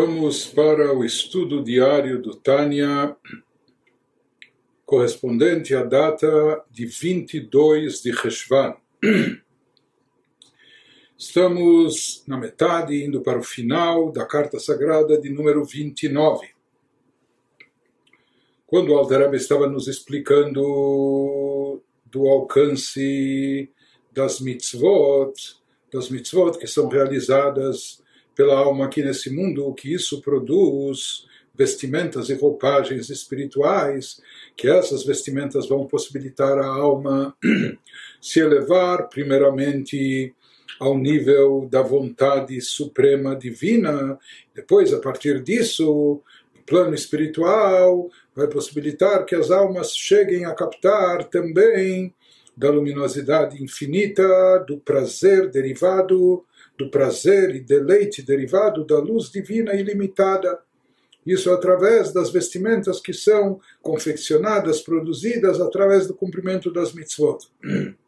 Vamos para o estudo diário do Tânia, correspondente à data de 22 de Reshvan. Estamos na metade, indo para o final da carta sagrada de número 29. Quando o Alter estava nos explicando do alcance das mitzvot, das mitzvot que são realizadas pela alma aqui nesse mundo, que isso produz, vestimentas e roupagens espirituais, que essas vestimentas vão possibilitar a alma se elevar, primeiramente, ao nível da vontade suprema divina, depois, a partir disso, no plano espiritual, vai possibilitar que as almas cheguem a captar também da luminosidade infinita, do prazer derivado do prazer e deleite derivado da luz divina ilimitada. Isso através das vestimentas que são confeccionadas, produzidas através do cumprimento das mitzvot.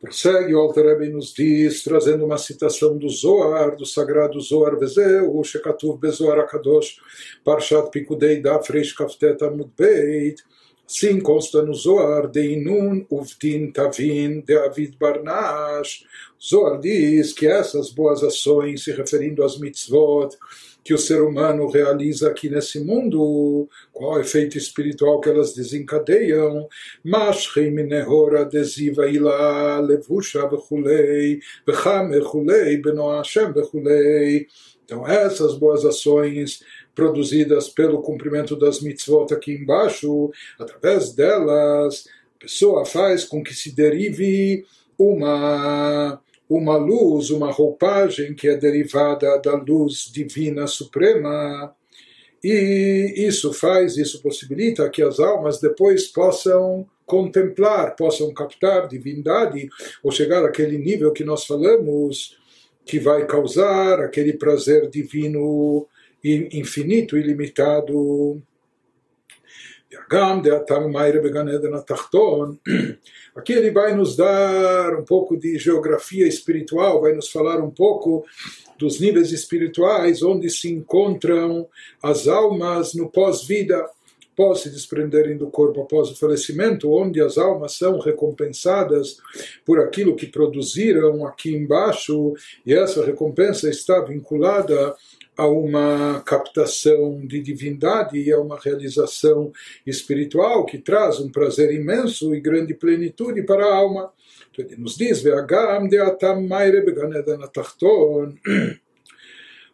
Prossegue o Alter nos diz, trazendo uma citação do Zohar, do sagrado Zohar Vezeu, Shekatuv Bezohar Akadosh, Parshat Pikudei Daf Reish Kaftet Amud Beit, Sim consta no Zohar de Inun Uvdin Tavin de Avid Barnash. Zohar diz que essas boas ações, se referindo às mitzvot, que o ser humano realiza aqui nesse mundo, qual é o efeito espiritual que elas desencadeiam, Mashchei minehor adesiva ila levusha vechulei, vecham vechulei, beno Hashem vechulei. Então essas boas ações produzidas pelo cumprimento das mitzvot aqui embaixo, através delas, a pessoa faz com que se derive uma uma luz, uma roupagem que é derivada da luz divina suprema. E isso faz, isso possibilita que as almas depois possam contemplar, possam captar divindade, ou chegar àquele nível que nós falamos, que vai causar aquele prazer divino infinito, ilimitado. Aqui ele vai nos dar um pouco de geografia espiritual, vai nos falar um pouco dos níveis espirituais onde se encontram as almas no pós-vida, após se desprenderem do corpo após o falecimento, onde as almas são recompensadas por aquilo que produziram aqui embaixo, e essa recompensa está vinculada uma captação de divindade e a uma realização espiritual que traz um prazer imenso e grande plenitude para a alma. Então ele nos diz, Ve'agam de'atam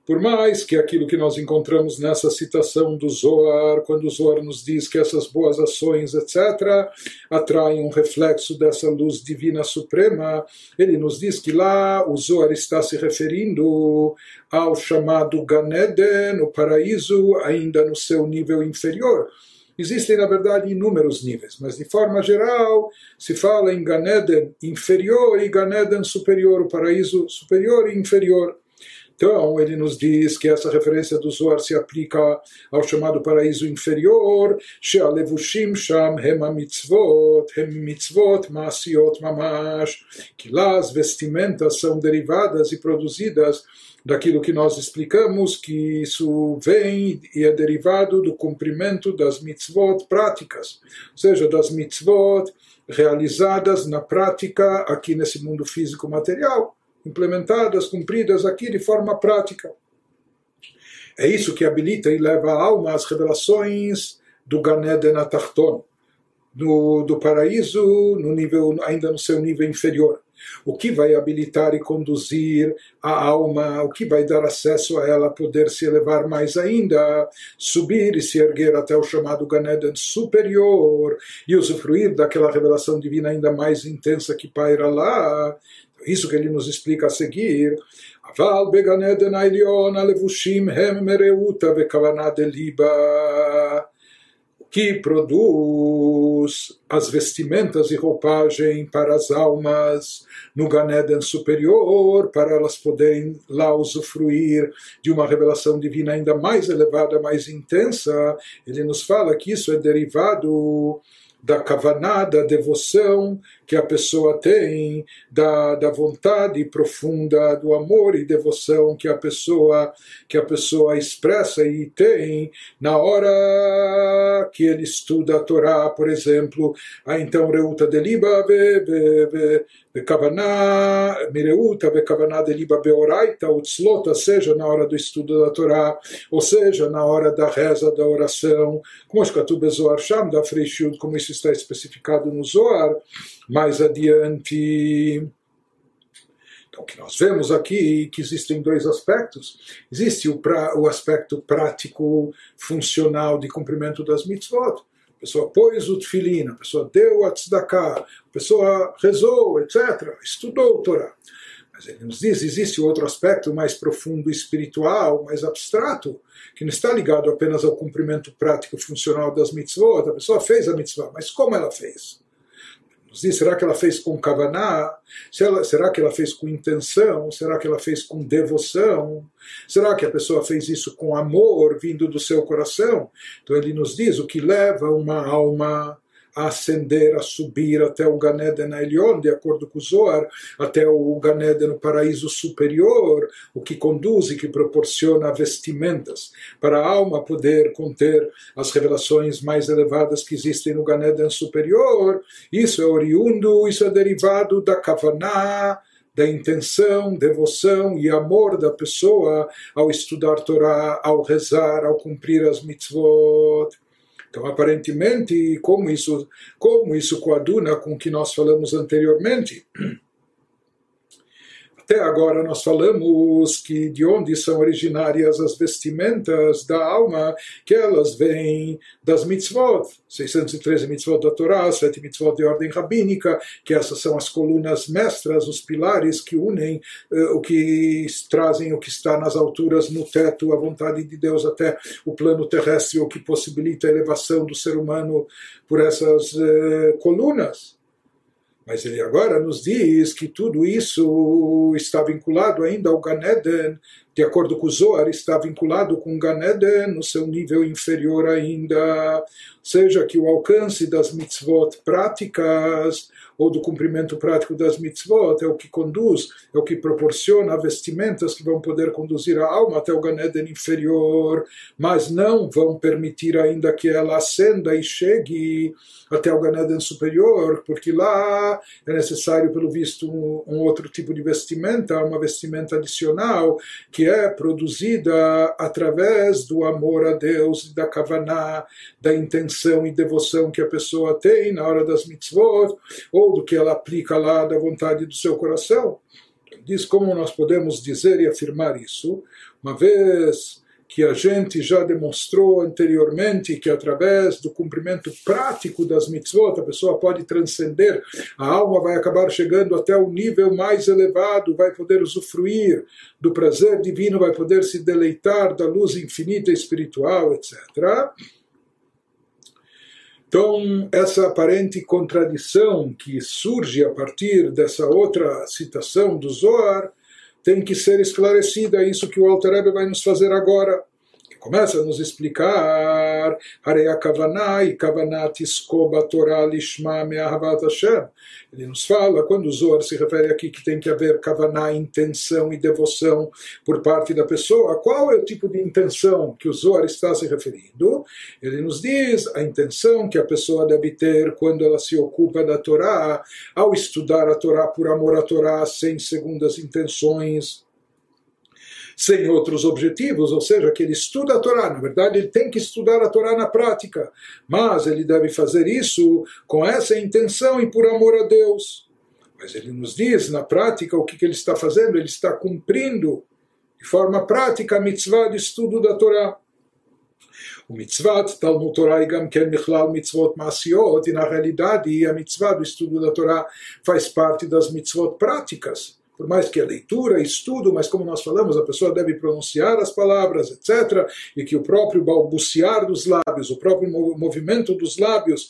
por mais que aquilo que nós encontramos nessa citação do Zohar, quando o Zohar nos diz que essas boas ações, etc., atraem um reflexo dessa luz divina suprema, ele nos diz que lá o Zohar está se referindo ao chamado Ganeden, o paraíso, ainda no seu nível inferior. Existem, na verdade, inúmeros níveis, mas de forma geral se fala em Ganeden inferior e Ganeden superior, o paraíso superior e inferior. Então, ele nos diz que essa referência do Zohar se aplica ao chamado paraíso inferior, she'alevushim sham hem mitzvot, hem mitzvot masiot mamash, que lá as vestimentas são derivadas e produzidas daquilo que nós explicamos, que isso vem e é derivado do cumprimento das mitzvot práticas, ou seja, das mitzvot realizadas na prática aqui nesse mundo físico material implementadas, cumpridas aqui de forma prática. É isso que habilita e leva a alma às revelações do Ganeden Atarton, do, do paraíso no nível, ainda no seu nível inferior. O que vai habilitar e conduzir a alma, o que vai dar acesso a ela poder se elevar mais ainda, subir e se erguer até o chamado Ganeden superior e usufruir daquela revelação divina ainda mais intensa que paira lá, isso que ele nos explica a seguir. Aval beganeden ailion alevushim hem mereuta deliba que produz as vestimentas e roupagem para as almas no Ganeden superior, para elas poderem lá usufruir de uma revelação divina ainda mais elevada, mais intensa. Ele nos fala que isso é derivado da kavaná, da devoção que a pessoa tem, da, da vontade profunda do amor e devoção que a pessoa que a pessoa expressa e tem na hora que ele estuda a Torá, por exemplo, a então reuta deliba בכוונה מרעותה, בכוונה דליבה באורייתא וצלותה, seja na hora do estudo da Torá, ou seja, na hora da reza, da oração, como escatu bezoar sham, da freishud, como isso está especificado no Zoar, mais adiante. Então, o que nós vemos aqui que existem dois aspectos. Existe o, pra, o aspecto prático, funcional de cumprimento das mitzvot, pessoa pôs o tefilin, a pessoa deu a tzedakah, a pessoa rezou, etc., estudou o Torá. Mas ele nos diz, existe outro aspecto mais profundo, espiritual, mais abstrato, que não está ligado apenas ao cumprimento prático funcional das mitzvot. A pessoa fez a mitzvah, mas como ela fez? Diz, será que ela fez com kavaná? Será que ela fez com intenção? Será que ela fez com devoção? Será que a pessoa fez isso com amor vindo do seu coração? Então ele nos diz o que leva uma alma a ascender, a subir até o Ganeden Elion, de acordo com o Zohar, até o Ganeden no paraíso superior, o que conduz e que proporciona vestimentas para a alma poder conter as revelações mais elevadas que existem no Ganeden superior. Isso é oriundo, isso é derivado da Kavaná, da intenção, devoção e amor da pessoa ao estudar Torá, ao rezar, ao cumprir as mitzvot. Então, aparentemente, como isso, como isso coaduna com o que nós falamos anteriormente, até agora nós falamos que de onde são originárias as vestimentas da alma, que elas vêm das mitzvot, 613 mitzvot da Torá, 7 mitzvot de ordem rabínica, que essas são as colunas mestras, os pilares que unem uh, o que trazem o que está nas alturas no teto, a vontade de Deus até o plano terrestre, o que possibilita a elevação do ser humano por essas uh, colunas. Mas ele agora nos diz que tudo isso está vinculado ainda ao Ganeden, de acordo com o Zohar, está vinculado com Ganeden no seu nível inferior ainda, seja que o alcance das mitzvot práticas ou do cumprimento prático das mitzvot é o que conduz, é o que proporciona vestimentas que vão poder conduzir a alma até o Ganeden inferior, mas não vão permitir ainda que ela ascenda e chegue até o Ganeden superior, porque lá é necessário, pelo visto, um, um outro tipo de vestimenta, uma vestimenta adicional, que é produzida através do amor a Deus e da kavaná, da intenção e devoção que a pessoa tem na hora das mitzvot, ou do que ela aplica lá da vontade do seu coração. Diz como nós podemos dizer e afirmar isso, uma vez que a gente já demonstrou anteriormente que através do cumprimento prático das mitzvot a pessoa pode transcender, a alma vai acabar chegando até o nível mais elevado, vai poder usufruir do prazer divino, vai poder se deleitar da luz infinita espiritual, etc. Então, essa aparente contradição que surge a partir dessa outra citação do Zohar tem que ser esclarecida. É isso que o Alter Rebbe vai nos fazer agora. Começa a nos explicar Harei Kavaná e Kavanat Iskoba Torah Lishma Me'ahavat Hashem. Ele nos fala, quando o Zohar se refere aqui que tem que haver Kavaná, intenção e devoção por parte da pessoa, qual é o tipo de intenção que o Zohar está se referindo? Ele nos diz a intenção que a pessoa deve ter quando ela se ocupa da Torá, ao estudar a Torá por amor à Torá, sem segundas intenções sem outros objetivos, ou seja, que ele estuda a Torá. Na verdade, ele tem que estudar a Torá na prática, mas ele deve fazer isso com essa intenção e por amor a Deus. Mas ele nos diz na prática o que, que ele está fazendo, ele está cumprindo de forma prática a mitzvah de estudo da Torá. O mitzvah Talmud Torah e Gam Ken Michlal Mitzvot Masiot, e na realidade a mitzvah do estudo da Torá faz parte das mitzvot práticas por mais que a leitura, estudo, mas como nós falamos, a pessoa deve pronunciar as palavras, etc., e que o próprio balbuciar dos lábios, o próprio movimento dos lábios,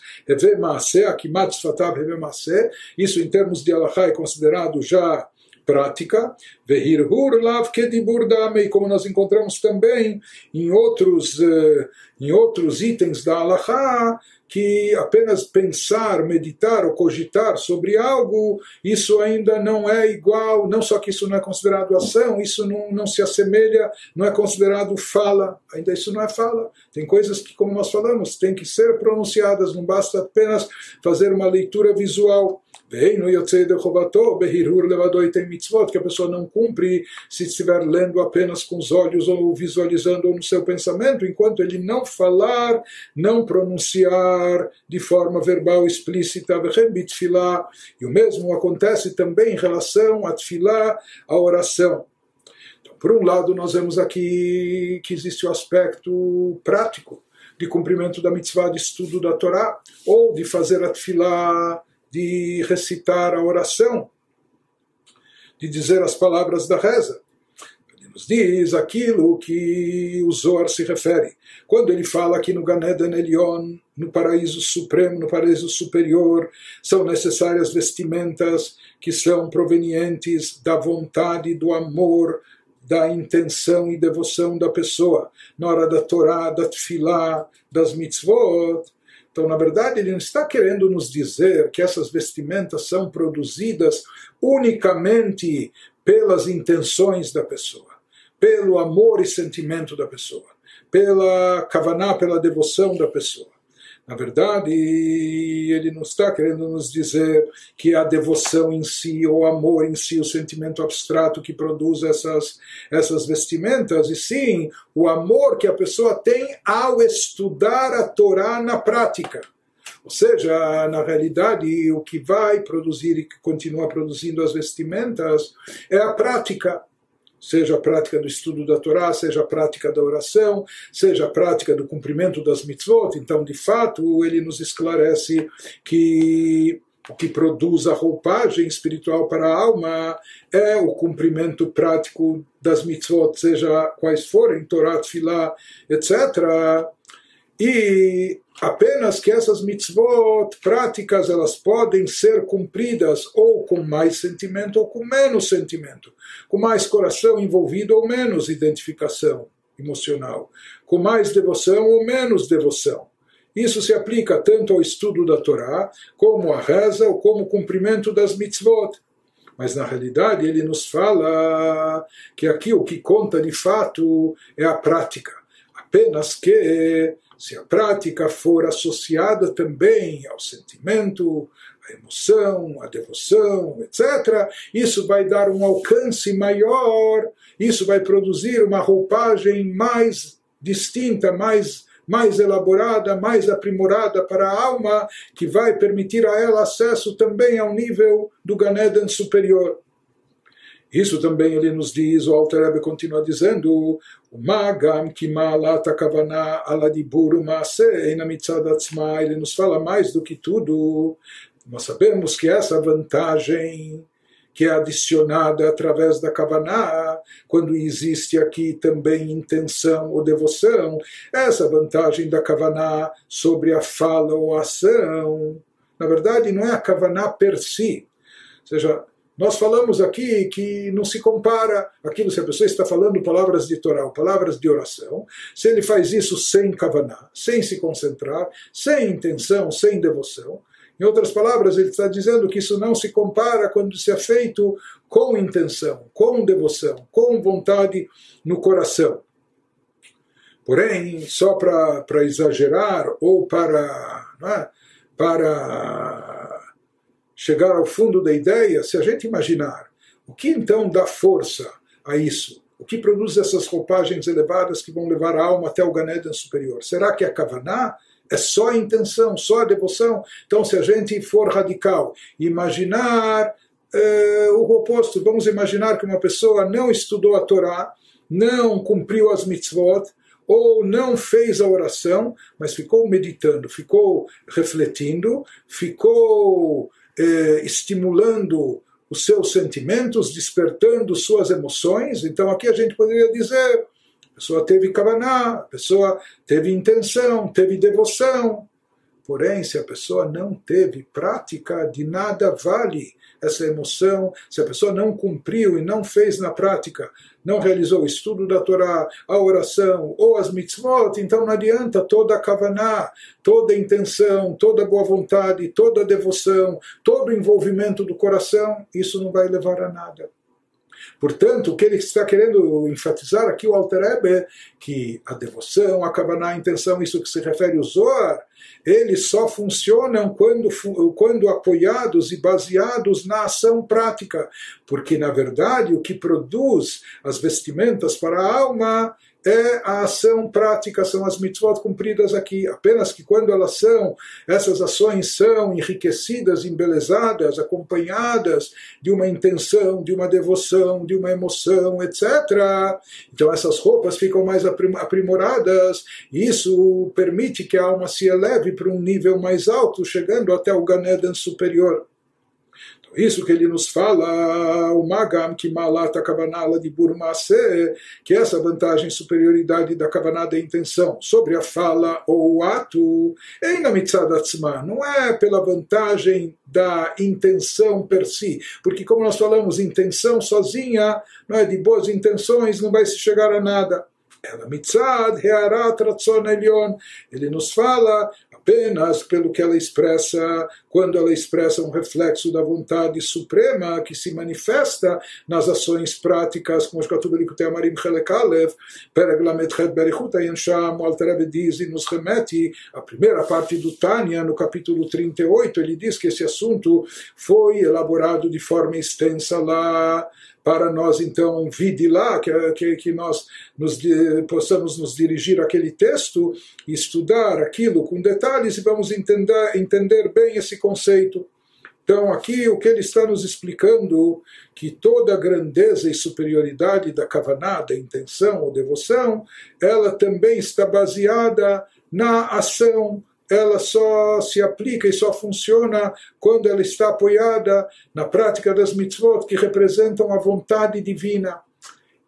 isso em termos de Allahá é considerado já prática, Vehirhur lav kedibur damei, como nós encontramos também em outros, eh, em outros itens da Allahá, que apenas pensar, meditar ou cogitar sobre algo, isso ainda não é igual, não só que isso não é considerado ação, isso não, não se assemelha, não é considerado fala, ainda isso não é fala. Tem coisas que, como nós falamos, tem que ser pronunciadas, não basta apenas fazer uma leitura visual. Que a pessoa não cumpre se estiver lendo apenas com os olhos ou visualizando no seu pensamento, enquanto ele não falar, não pronunciar de forma verbal explícita. E o mesmo acontece também em relação a tefilá, a oração. Então, por um lado, nós vemos aqui que existe o aspecto prático de cumprimento da mitzvah de estudo da Torá, ou de fazer a tefilá de recitar a oração, de dizer as palavras da reza. Ele nos diz aquilo que o Zohar se refere. Quando ele fala aqui no Ganeden Elion, no paraíso supremo, no paraíso superior, são necessárias vestimentas que são provenientes da vontade, do amor, da intenção e devoção da pessoa. Na hora da Torá, da Tfilá, das mitzvot, então, na verdade, ele não está querendo nos dizer que essas vestimentas são produzidas unicamente pelas intenções da pessoa, pelo amor e sentimento da pessoa, pela kavaná, pela devoção da pessoa. Na verdade, ele não está querendo nos dizer que a devoção em si, ou o amor em si, o sentimento abstrato que produz essas, essas vestimentas, e sim o amor que a pessoa tem ao estudar a Torá na prática. Ou seja, na realidade, o que vai produzir e que continua produzindo as vestimentas é a prática seja a prática do estudo da Torá, seja a prática da oração, seja a prática do cumprimento das mitzvot. Então, de fato, ele nos esclarece que o que produz a roupagem espiritual para a alma é o cumprimento prático das mitzvot, seja quais forem, Torá, Tfilá, etc. E apenas que essas mitzvot práticas elas podem ser cumpridas ou com mais sentimento ou com menos sentimento, com mais coração envolvido ou menos identificação emocional, com mais devoção ou menos devoção. Isso se aplica tanto ao estudo da Torá, como à reza, ou como o cumprimento das mitzvot. Mas na realidade ele nos fala que aqui o que conta de fato é a prática. Apenas que se a prática for associada também ao sentimento, à emoção, à devoção, etc., isso vai dar um alcance maior, isso vai produzir uma roupagem mais distinta, mais, mais elaborada, mais aprimorada para a alma, que vai permitir a ela acesso também ao nível do Ganeden superior. Isso também ele nos diz, o Alter continua dizendo, Magam Kimalat Akavana Aladiburu Maase Mitzad Atzma, ele nos fala mais do que tudo. Nós sabemos que essa vantagem que é adicionada através da Kavaná, quando existe aqui também intenção ou devoção, essa vantagem da Kavaná sobre a fala ou a ação, na verdade não é a Kavaná per si, ou seja, nós falamos aqui que não se compara aquilo se a pessoa está falando palavras de Torá, palavras de oração, se ele faz isso sem kavaná, sem se concentrar, sem intenção, sem devoção. Em outras palavras, ele está dizendo que isso não se compara quando se é feito com intenção, com devoção, com vontade no coração. Porém, só para exagerar ou para, é, para chegar ao fundo da ideia, se a gente imaginar o que então dá força a isso, o que produz essas roupagens elevadas que vão levar a alma até o Ganeden superior? Será que a Kavaná? É só a intenção, só a devoção? Então, se a gente for radical, imaginar eh, o oposto, vamos imaginar que uma pessoa não estudou a Torá, não cumpriu as mitzvot, ou não fez a oração, mas ficou meditando, ficou refletindo, ficou eh, estimulando os seus sentimentos, despertando suas emoções. Então aqui a gente poderia dizer, a pessoa teve kavaná, a pessoa teve intenção, teve devoção. Porém, se a pessoa não teve prática, de nada vale essa emoção, se a pessoa não cumpriu e não fez na prática, não realizou o estudo da Torá, a oração ou as mitzvot, então não adianta toda a kavaná, toda a intenção, toda a boa vontade, toda a devoção, todo o envolvimento do coração, isso não vai levar a nada. Portanto, o que ele está querendo enfatizar aqui, o Alter é que a devoção, a Kavaná, a intenção, isso que se refere ao Zohar, eles só funcionam quando, quando apoiados e baseados na ação prática, porque na verdade o que produz as vestimentas para a alma é a ação prática, são as mitzvot cumpridas aqui. Apenas que quando elas são, essas ações são enriquecidas, embelezadas, acompanhadas de uma intenção, de uma devoção, de uma emoção, etc. Então essas roupas ficam mais aprimoradas e isso permite que a alma se eleve para um nível mais alto, chegando até o Ganeden superior. Isso que ele nos fala, o Magam, que malata kavanala de Burmase, que é essa vantagem, superioridade da kavaná da intenção sobre a fala ou o ato, é não é pela vantagem da intenção per si, porque como nós falamos, intenção sozinha, não é de boas intenções, não vai se chegar a nada. Ela mitzad, rearat. Ele nos fala apenas pelo que ela expressa, quando ela expressa um reflexo da vontade suprema que se manifesta nas ações práticas, como Shkatuv Likutei Amarim Chelekalev, Pereg Chet Berichut Ayansham, o diz e nos remete à primeira parte do Tânia, no capítulo 38, ele diz que esse assunto foi elaborado de forma extensa lá, para nós então vide lá, que, que, que nós nos, possamos nos dirigir àquele texto estudar aquilo com detalhes e vamos entender, entender bem esse conceito. Então, aqui o que ele está nos explicando, que toda a grandeza e superioridade da kavaná, da intenção ou devoção, ela também está baseada na ação, ela só se aplica e só funciona quando ela está apoiada na prática das mitzvot que representam a vontade divina.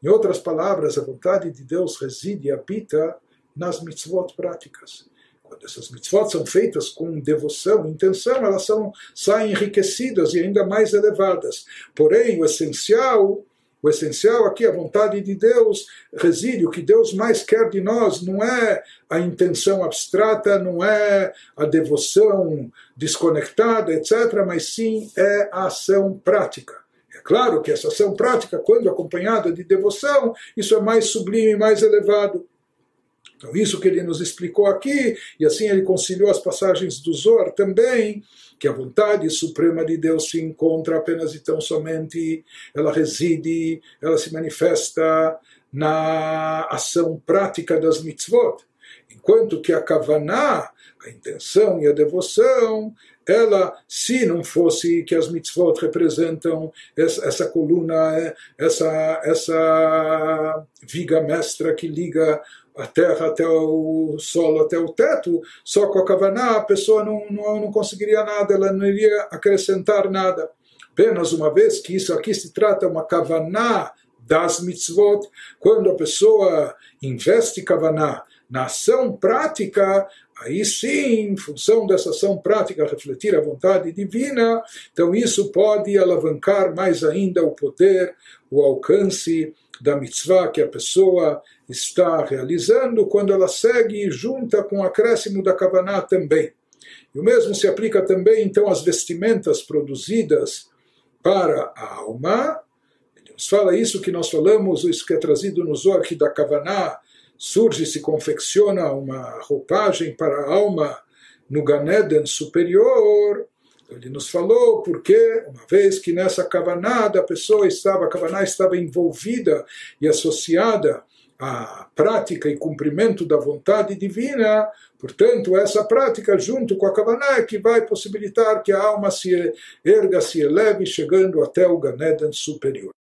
Em outras palavras, a vontade de Deus reside e habita nas mitzvot práticas. Quando essas mitzvot são feitas com devoção, intenção, elas são, saem enriquecidas e ainda mais elevadas. Porém, o essencial o essencial aqui, a vontade de Deus reside. O que Deus mais quer de nós não é a intenção abstrata, não é a devoção desconectada, etc., mas sim é a ação prática. É claro que essa ação prática, quando acompanhada de devoção, isso é mais sublime, mais elevado. Então, isso que ele nos explicou aqui, e assim ele conciliou as passagens do Zohar também, que a vontade suprema de Deus se encontra apenas e tão somente, ela reside, ela se manifesta na ação prática das mitzvot. Enquanto que a kavaná, a intenção e a devoção, ela, se não fosse que as mitzvot representam essa, essa coluna, essa, essa viga mestra que liga a terra até o solo, até o teto, só com a kavaná a pessoa não, não, não conseguiria nada, ela não iria acrescentar nada. Apenas uma vez que isso aqui se trata uma kavaná das mitzvot, quando a pessoa investe kavaná na ação prática, aí sim, em função dessa ação prática, refletir a vontade divina, então isso pode alavancar mais ainda o poder, o alcance da mitzvah que a pessoa está realizando quando ela segue junta com o acréscimo da Kavaná também. E o mesmo se aplica também, então, às vestimentas produzidas para a alma. Ele nos fala isso que nós falamos, isso que é trazido no Zohar, da Kavaná surge, se confecciona uma roupagem para a alma no Ganeden superior. Ele nos falou porque, uma vez que nessa Kavaná a pessoa estava, a estava envolvida e associada à prática e cumprimento da vontade divina, portanto, essa prática junto com a Kavaná é que vai possibilitar que a alma se erga, se eleve, chegando até o Ganeden superior.